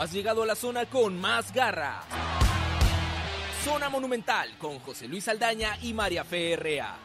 Has llegado a la zona con más garra. Zona Monumental con José Luis Aldaña y María Ferrea.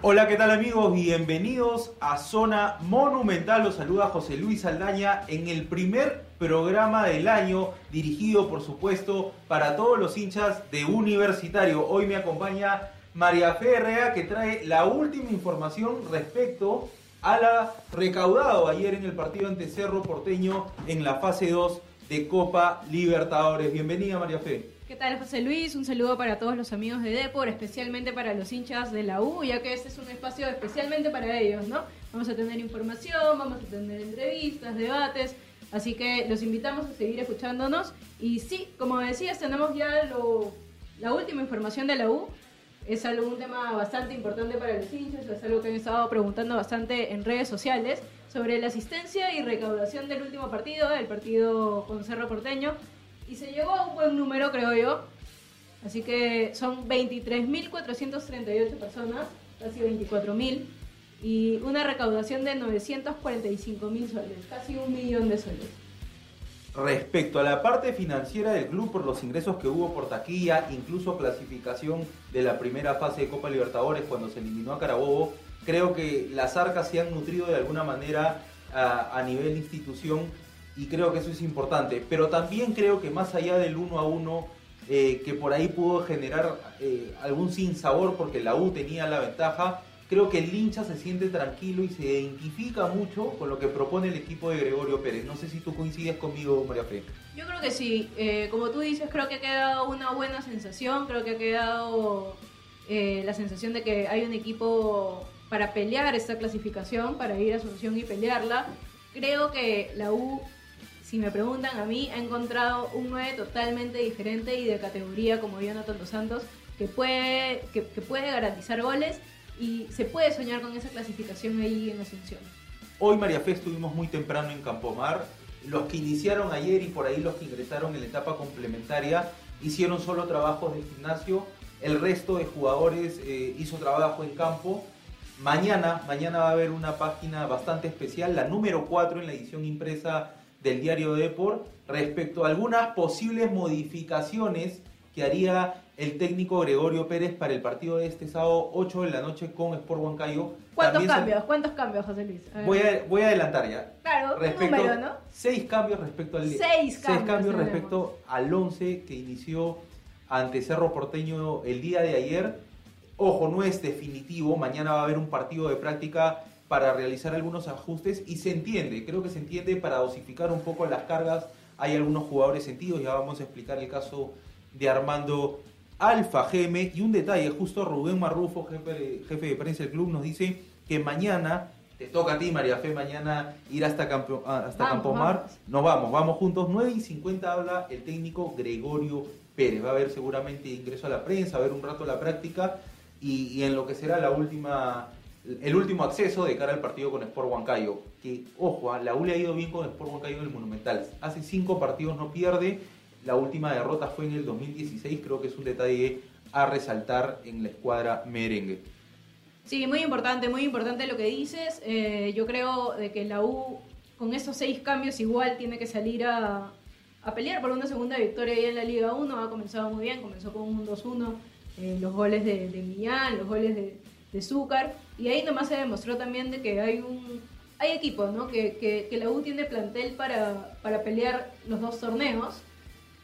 Hola, ¿qué tal amigos? Bienvenidos a Zona Monumental. Los saluda José Luis Aldaña en el primer programa del año, dirigido por supuesto para todos los hinchas de Universitario. Hoy me acompaña María Ferrea que trae la última información respecto a la recaudado ayer en el partido ante Cerro Porteño en la fase 2 de Copa Libertadores. Bienvenida María Fe. ¿Qué tal José Luis? Un saludo para todos los amigos de Depor, especialmente para los hinchas de la U, ya que este es un espacio especialmente para ellos, ¿no? Vamos a tener información, vamos a tener entrevistas, debates, así que los invitamos a seguir escuchándonos. Y sí, como decías, tenemos ya lo, la última información de la U, es algo, un tema bastante importante para los hinchas, es algo que han estado preguntando bastante en redes sociales sobre la asistencia y recaudación del último partido, el partido con Cerro Porteño, y se llegó a un buen número, creo yo. Así que son 23.438 personas, casi 24.000, y una recaudación de 945.000 soles, casi un millón de soles. Respecto a la parte financiera del club por los ingresos que hubo por taquilla, incluso clasificación de la primera fase de Copa Libertadores cuando se eliminó a Carabobo, creo que las arcas se han nutrido de alguna manera a, nivel institución y creo que eso es importante. Pero también creo que más allá del uno a uno, eh, que por ahí pudo generar eh, algún sinsabor porque la U tenía la ventaja, creo que el hincha se siente tranquilo y se identifica mucho con lo que propone el equipo de Gregorio Pérez. No sé si tú coincides conmigo, María Fe. Yo creo que sí. Eh, como tú dices, creo que ha quedado una buena sensación. Creo que ha quedado eh, la sensación de que hay un equipo para pelear esta clasificación, para ir a Asunción y pelearla. Creo que la U, si me preguntan a mí, ha encontrado un 9 totalmente diferente y de categoría como Jonathan Dos Santos, que puede, que puede garantizar goles y se puede soñar con esa clasificación ahí en Asunción. Hoy María Fe estuvimos muy temprano en Campomar. Los que iniciaron ayer y por ahí los que ingresaron en la etapa complementaria hicieron solo trabajos de gimnasio. El resto de jugadores eh, hizo trabajo en campo. Mañana, mañana va a haber una página bastante especial, la número 4 en la edición impresa del diario Deport, respecto a algunas posibles modificaciones que haría el técnico Gregorio Pérez para el partido de este sábado 8 de la noche con Sport Huancayo. ¿Cuántos cambios? ¿Cuántos cambios, José Luis? Voy, a, voy a adelantar ya. Claro, respecto, número, ¿no? Seis cambios respecto al seis cambios, seis cambios respecto al 11 que inició ante Cerro Porteño el día de ayer. Ojo, no es definitivo. Mañana va a haber un partido de práctica para realizar algunos ajustes y se entiende, creo que se entiende para dosificar un poco las cargas. Hay algunos jugadores sentidos, ya vamos a explicar el caso de Armando Alfa Geme. Y un detalle, justo Rubén Marrufo, jefe, jefe de prensa del club, nos dice que mañana, te toca a ti María Fe, mañana ir hasta, Campo, ah, hasta Campomar. Nos vamos, vamos juntos. 9 y 50 habla el técnico Gregorio Pérez. Va a haber seguramente ingreso a la prensa, va a haber un rato la práctica y, en lo que será la última el último acceso de cara al partido con Sport Huancayo. Que, ojo, ah, la U le ha ido bien con Sport Huancayo en el Monumental. Hace cinco partidos no pierde la última derrota fue en el 2016, creo que es un detalle a resaltar en la escuadra merengue. Sí, muy importante, muy importante lo que dices. Eh, yo creo de que la U con esos seis cambios igual tiene que salir a, pelear por una segunda victoria ahí en la Liga 1. Ha comenzado muy bien, comenzó con un 2-1, eh, los goles de, de, Millán, los goles de, Zúcar. Y ahí nomás se demostró también de que hay un hay equipo, ¿no? Que, que, que la U tiene plantel para, para pelear los dos torneos.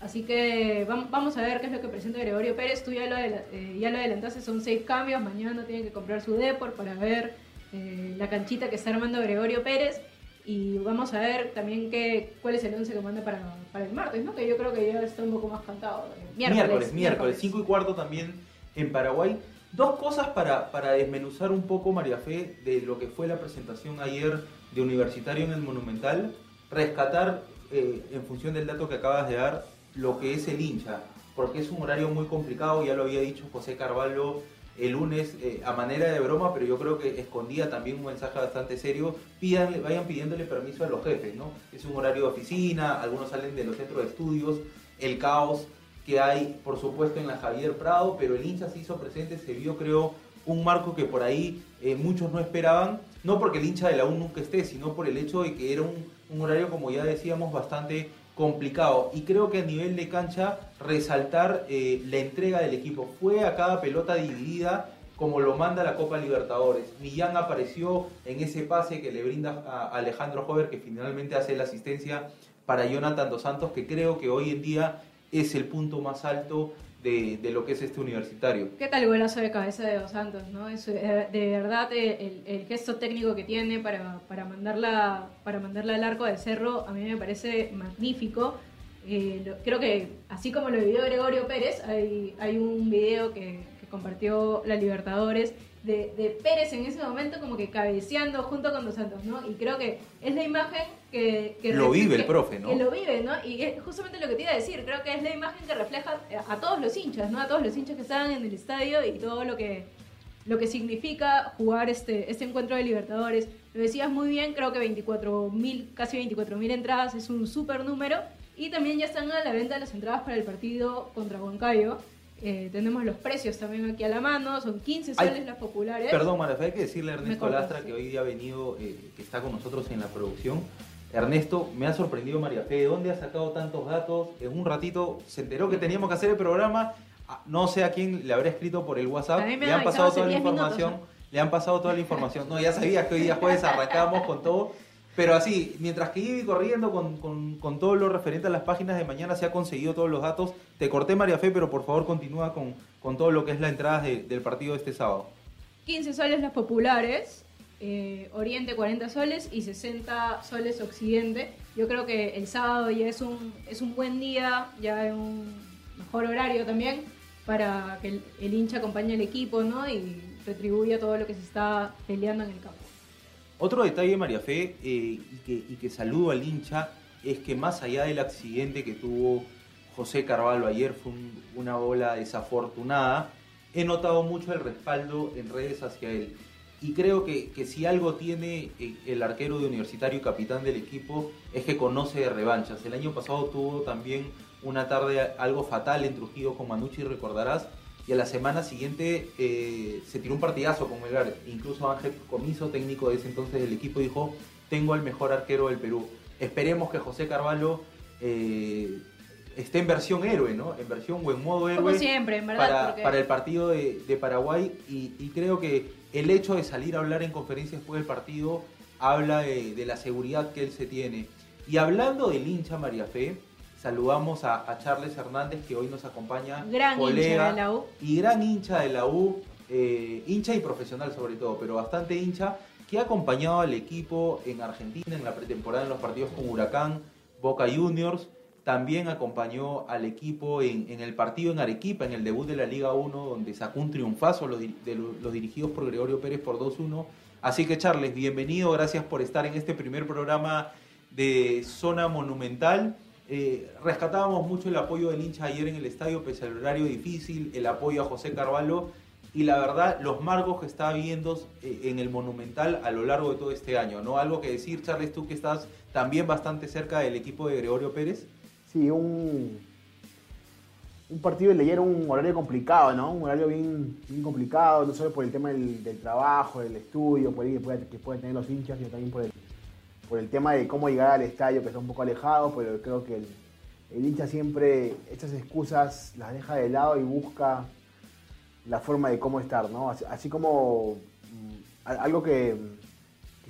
Así que vamos a ver qué es lo que presenta Gregorio Pérez. Tú ya lo, eh, ya lo adelantaste, son seis cambios. Mañana tiene que comprar su Deport para ver eh, la canchita que está armando Gregorio Pérez. Y vamos a ver también qué, cuál es el once que manda para, para, el martes, ¿no? Que yo creo que ya está un poco más cantado. Miércoles, miércoles, 5 y cuarto también en Paraguay. Dos cosas para, para desmenuzar un poco, María Fe, de lo que fue la presentación ayer de Universitario en el Monumental. Rescatar, eh, en función del dato que acabas de dar, lo que es el hincha, porque es un horario muy complicado, ya lo había dicho José Carvalho el lunes eh, a manera de broma, pero yo creo que escondía también un mensaje bastante serio, vayan pidiéndole permiso a los jefes, ¿no? Es un horario de oficina, algunos salen de los centros de estudios, el caos que hay, por supuesto, en la Javier Prado, pero el hincha se hizo presente, se vio, creo, un marco que por ahí eh, muchos no esperaban, no porque el hincha de la U nunca esté, sino por el hecho de que era un horario, como ya decíamos, bastante complicado. Y creo que a nivel de cancha, resaltar eh, la entrega del equipo. Fue a cada pelota dividida como lo manda la Copa Libertadores. Millán apareció en ese pase que le brinda a Alejandro Jover, que finalmente hace la asistencia para Jonathan Dos Santos, que creo que hoy en día es el punto más alto de, lo que es este universitario. ¿Qué tal golazo de cabeza de Dos Santos? ¿no? Es, eh, de verdad el, el, gesto técnico que tiene para, para, mandarla, para mandarla al arco de cerro a mí me parece magnífico. Eh, lo, creo que así como lo vivió Gregorio Pérez, hay, hay un video que compartió la Libertadores de, de, Pérez en ese momento como que cabeceando junto con Dos Santos, ¿no? Y creo que es la imagen que... que lo vive el profe, ¿no? Que lo vive, ¿no? Y es justamente lo que te iba a decir, creo que es la imagen que refleja a todos los hinchas, ¿no? A todos los hinchas que están en el estadio y todo lo que, lo que significa jugar este, este encuentro de Libertadores. Lo decías muy bien, creo que 24.000, casi 24.000 entradas es un súper número. Y también ya están a la venta las entradas para el partido contra Huancayo. Eh, tenemos los precios también aquí a la mano, son 15 soles Ay, las populares. Perdón, Marafe, hay que decirle a Ernesto Lastra que hoy día ha venido, eh, que está con nosotros en la producción. Ernesto, me ha sorprendido María Fe, ¿de dónde ha sacado tantos datos? En un ratito se enteró que teníamos que hacer el programa, ah, no sé a quién le habrá escrito por el WhatsApp, le han pasado toda la información, minutos, ¿no? le han pasado toda la información. No, ya sabías que hoy día jueves arrancábamos con todo. Pero así, mientras que iba corriendo con, con, con, todo lo referente a las páginas de mañana, se ha conseguido todos los datos. Te corté, María Fe, pero por favor continúa con, con todo lo que es la entrada de, del partido de este sábado. 15 soles las populares, eh, Oriente 40 soles y 60 soles Occidente. Yo creo que el sábado ya es un, es un buen día, ya es un mejor horario también para que el, el hincha acompañe al equipo ¿no? y retribuya todo lo que se está peleando en el campo. Otro detalle, María Fe, eh, y, que, saludo al hincha, es que más allá del accidente que tuvo José Carvalho ayer, fue un, una bola desafortunada, he notado mucho el respaldo en redes hacia él. Y creo que, que si algo tiene eh, el arquero de universitario y capitán del equipo, es que conoce de revanchas. El año pasado tuvo también una tarde algo fatal en Trujillo con Manucci, recordarás, y a la semana siguiente eh, se tiró un partidazo con Melgar. Incluso Ángel Comiso, técnico de ese entonces del equipo, dijo, tengo al mejor arquero del Perú. Esperemos que José Carvalho eh, esté en versión héroe, ¿no? En versión o en modo héroe. Como siempre, en verdad. Para, porque... para el partido de, de Paraguay. Y, y, creo que el hecho de salir a hablar en conferencia después del partido habla de, de la seguridad que él se tiene. Y hablando del hincha María Fe, saludamos a, a, Charles Hernández que hoy nos acompaña, gran colega hincha de la U. y gran hincha de la U, eh, hincha y profesional sobre todo, pero bastante hincha, que ha acompañado al equipo en Argentina en la pretemporada en los partidos con Huracán, Boca Juniors, también acompañó al equipo en, en, el partido en Arequipa, en el debut de la Liga 1, donde sacó un triunfazo los, de los, los dirigidos por Gregorio Pérez por 2-1. Así que Charles, bienvenido, gracias por estar en este primer programa de Zona Monumental. Eh, rescatábamos mucho el apoyo del hincha ayer en el estadio, pese al horario difícil, el apoyo a José Carvalho y la verdad, los marcos que está viendo eh, en el Monumental a lo largo de todo este año, ¿no? Algo que decir, Charles, tú que estás también bastante cerca del equipo de Gregorio Pérez. Sí, un, un partido de era un horario complicado, ¿no? Un horario bien, bien complicado, no solo por el tema del, trabajo, del estudio, que pueden, que pueden tener los hinchas, sino también por el, por el tema de cómo llegar al estadio, que está un poco alejado, pero creo que el, hincha siempre estas excusas las deja de lado y busca la forma de cómo estar, ¿no? Así, como mmm, algo que,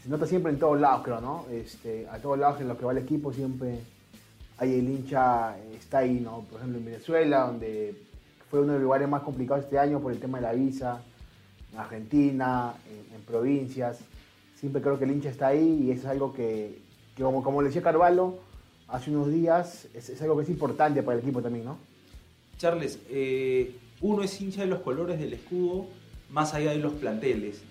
se nota siempre en todos lados, creo, ¿no? Este, a todos lados en los que va el equipo siempre hay el hincha, está ahí, ¿no? Por ejemplo, en Venezuela, donde fue uno de los lugares más complicados este año por el tema de la visa, en Argentina, en, en provincias siempre creo que el hincha está ahí y es algo que, como, le decía Carvalho hace unos días, es, es, algo que es importante para el equipo también, ¿no? Charles, eh, uno es hincha de los colores del escudo más allá de los planteles,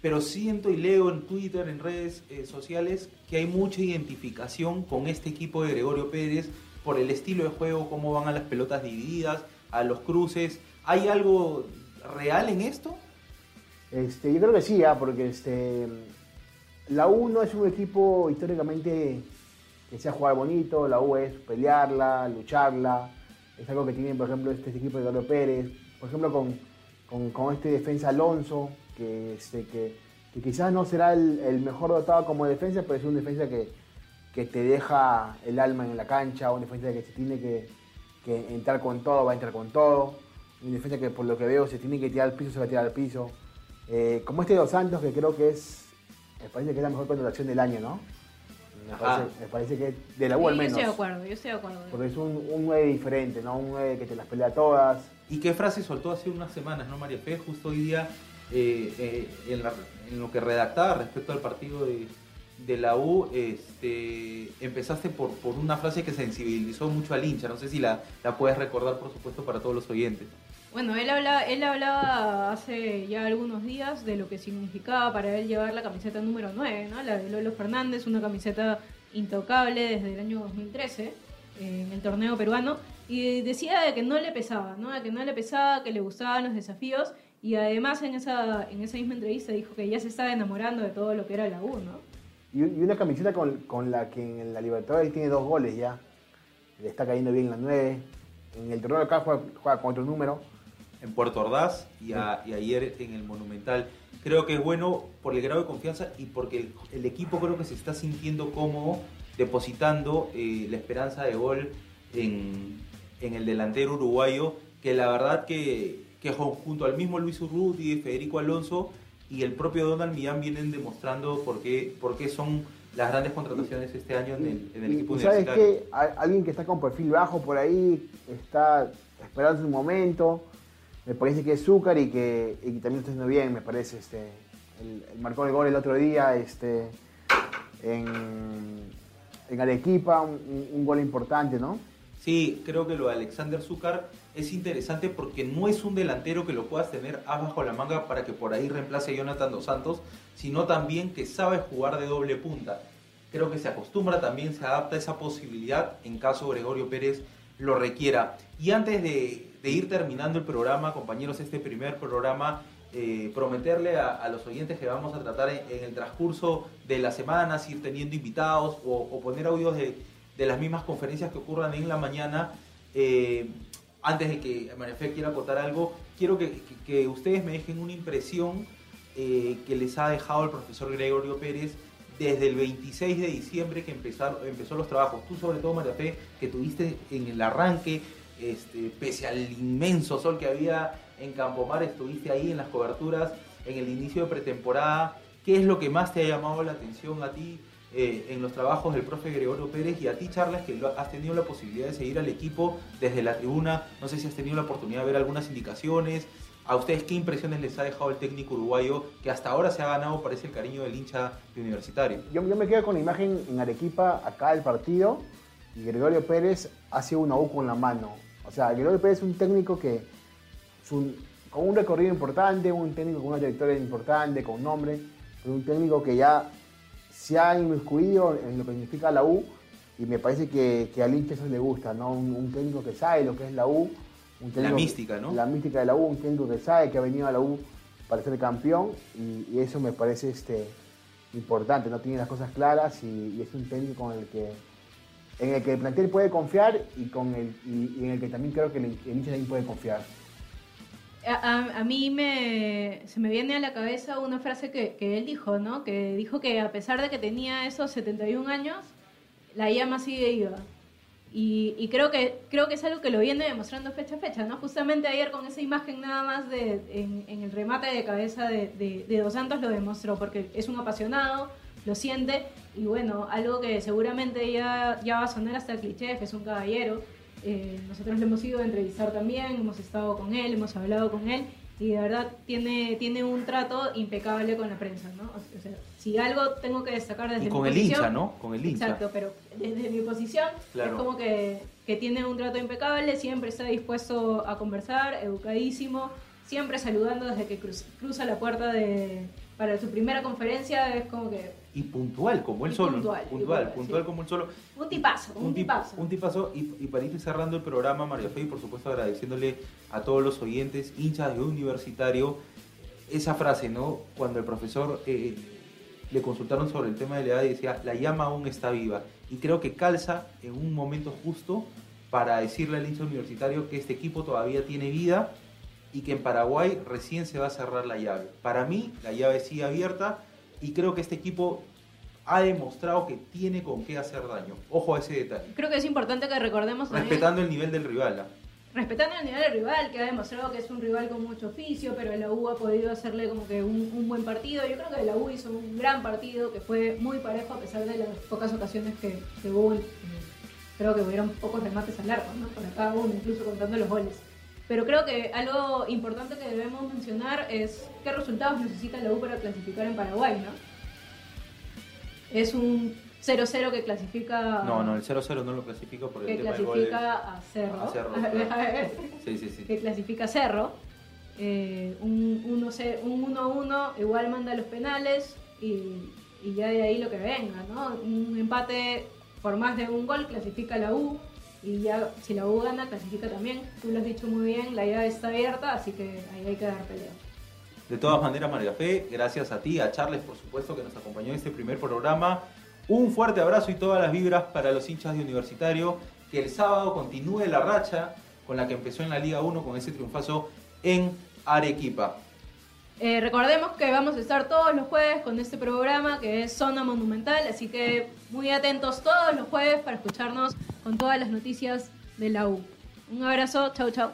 pero siento y leo en Twitter, en redes eh, sociales, que hay mucha identificación con este equipo de Gregorio Pérez por el estilo de juego, cómo van a las pelotas divididas, a los cruces. ¿Hay algo real en esto? Este, yo creo que sí, ¿eh? porque este, la U no es un equipo históricamente que sea jugar bonito, la U es pelearla, lucharla, es algo que tiene, por ejemplo, este, este equipo de Carlos Pérez, por ejemplo, con, con, este defensa Alonso, que, quizás no será el, mejor dotado como defensa, pero es un defensa que, que te deja el alma en la cancha, un defensa que se tiene que, que entrar con todo, va a entrar con todo, un defensa que por lo que veo se tiene que tirar al piso, se va a tirar al piso. Eh, como este Dos Santos, que creo que es, me parece que es la mejor contratación del año, ¿no? Me parece, me parece que de la U al Sí, yo menos. estoy de acuerdo, yo estoy de acuerdo. Porque es un, un 9 diferente, ¿no? Un 9 que te las pelea todas. ¿Y qué frase soltó hace unas semanas, no, María Fe? Justo hoy día, eh, eh, en, la- en lo que redactaba respecto al partido de, de la U, este, empezaste por, por una frase que sensibilizó mucho al hincha. No sé si la, la puedes recordar, por supuesto, para todos los oyentes. Bueno, él hablaba, él hablaba hace ya algunos días de lo que significaba para él llevar la camiseta número 9, ¿no? La de Lolo Fernández, una camiseta intocable desde el año 2013 eh, en el torneo peruano y decía de que no le pesaba, ¿no? De que no le pesaba, que le gustaban los desafíos y además en esa en esa misma entrevista dijo que ya se estaba enamorando de todo lo que era la U, ¿no? Y, y una camiseta con, con la que en la Libertadores tiene dos goles ya. Le está cayendo bien la 9. En el torneo acá juega, juega con otro número. En Puerto Ordaz y, a- y ayer en el Monumental. Creo que es bueno por el grado de confianza y porque el, el equipo creo que se está sintiendo cómodo depositando eh, la esperanza de gol en, en el delantero uruguayo, que la verdad que, que junto al mismo Luis Urruti, Federico Alonso y el propio Donald Millán vienen demostrando por qué, por qué son las grandes contrataciones este año en el, en el Y- equipo y sabes que alguien que está con perfil bajo por ahí, está esperando su momento. Me parece que es Zúcar y que, también está haciendo bien, me parece. Este, el, marcó el gol el otro día este, en, en Arequipa, un- un gol importante, ¿no? Sí, creo que lo de Alexander Zúcar es interesante porque no es un delantero que lo puedas tener abajo la manga para que por ahí reemplace a Jonathan Dos Santos, sino también que sabe jugar de doble punta. Creo que se acostumbra también, se adapta a esa posibilidad en caso Gregorio Pérez lo requiera. Y antes de, de ir terminando el programa, compañeros, este primer programa, eh, prometerle a, los oyentes que vamos a tratar en, el transcurso de las semanas, ir teniendo invitados o, poner audios de, de las mismas conferencias que ocurran en la mañana. Eh, antes de que María quiera contar algo, quiero que, que- que ustedes me dejen una impresión eh, que les ha dejado el profesor Gregorio Pérez desde el 26 de diciembre que empezaron, empezó los trabajos. Tú sobre todo, María Fe, que tuviste en el arranque, este, pese al inmenso sol que había en Campomar, estuviste ahí en las coberturas, en el inicio de pretemporada. ¿Qué es lo que más te ha llamado la atención a ti eh, en los trabajos del profe Gregorio Pérez y a ti, Charlas, que has tenido la posibilidad de seguir al equipo desde la tribuna? No sé si has tenido la oportunidad de ver algunas indicaciones. ¿A ustedes qué impresiones les ha dejado el técnico uruguayo que hasta ahora se ha ganado, parece, el cariño del hincha de universitario? Yo, me quedo con la imagen en Arequipa, acá el partido, y Gregorio Pérez hace una U con la mano. O sea, Gregorio Pérez es un técnico que, con un recorrido importante, un técnico con una trayectoria importante, con nombre, pero un técnico que ya se ha inmiscuido en lo que significa la U, y me parece que, que al hincha eso le gusta, ¿no? Un, un técnico que sabe lo que es la U. Un técnico- mística, ¿no? La mística de la U, un técnico que sabe que ha venido a la U para ser campeón, y, y eso me parece este, importante, no tiene las cosas claras y, y es un técnico con el que en el que el plantel puede confiar y con el y, y en el que también creo que el, hincha también puede confiar. A, a- a mí me, se me viene a la cabeza una frase que, que él dijo, ¿no? Que dijo que a pesar de que tenía esos 71 años, la llama sigue viva. Y, y creo que creo que es algo que lo viene demostrando fecha a fecha, ¿no? Justamente ayer con esa imagen nada más de, en, en el remate de cabeza de, de- de Dos Santos lo demostró, porque es un apasionado, lo siente, y bueno, algo que seguramente ya, ya va a sonar hasta el cliché, que es un caballero. Eh, nosotros lo hemos ido a entrevistar también, hemos estado con él, hemos hablado con él, y de verdad tiene, tiene un trato impecable con la prensa, ¿no? O sea, si algo tengo que destacar desde Y mi con el posición- hincha, ¿no? Con el hincha. Exacto, pero desde mi posición Claro. es como que, que tiene un trato impecable, siempre está dispuesto a conversar, educadísimo, siempre saludando desde que cruz- cruza la puerta de para su primera conferencia, es como que Y puntual, como él Y solo. puntual, puntual, puntual sí. como él solo. un tipazo, un, tip- tipazo. un tipazo. Y, y para ir cerrando el programa, María Fe, y por supuesto agradeciéndole a todos los oyentes, hinchas de universitario, esa frase, ¿no? Cuando el profesor eh, le consultaron sobre el tema de la edad y decía, la llama aún está viva. Y creo que calza en un momento justo para decirle al hincha universitario que este equipo todavía tiene vida y que en Paraguay recién se va a cerrar la llave. Para mí, la llave sigue abierta y creo que este equipo ha demostrado que tiene con qué hacer daño. Ojo a ese detalle. Creo que es importante que recordemos también, Respetando el nivel del rival. ¿ah? respetando el nivel del rival, que ha demostrado que es un rival con mucho oficio, pero la U ha podido hacerle como que un, un buen partido. Yo creo que la U hizo un gran partido, que fue muy parejo a pesar de las pocas ocasiones que, que hubo. Creo que hubieron pocos remates al arco, ¿no? Para cada uno, incluso contando los goles. Pero creo que algo importante que debemos mencionar es qué resultados necesita la U para clasificar en Paraguay, ¿no? Es un 0-0 que clasifica... No, no, el 0-0 no lo clasifico por el que tema del gol. clasifica a Cerro. a Cerro, ver. Sí, sí, sí. que clasifica a Cerro. Eh, un 1-0 un 1-1 igual manda los penales y, y ya de ahí lo que venga, ¿no? Un empate por más de un gol clasifica la U y ya si la U gana clasifica también. Tú lo has dicho muy bien, la llave está abierta, así que ahí hay que dar pelea. De todas maneras, María Fe, gracias a ti, a Charles, por supuesto, que nos acompañó en este primer programa. Un fuerte abrazo y todas las vibras para los hinchas de Universitario. Que el sábado continúe la racha con la que empezó en la Liga 1 con ese triunfazo en Arequipa. Eh, recordemos que vamos a estar todos los jueves con este programa que es Zona Monumental, así que muy atentos todos los jueves para escucharnos con todas las noticias de la U. Un abrazo, chau chau.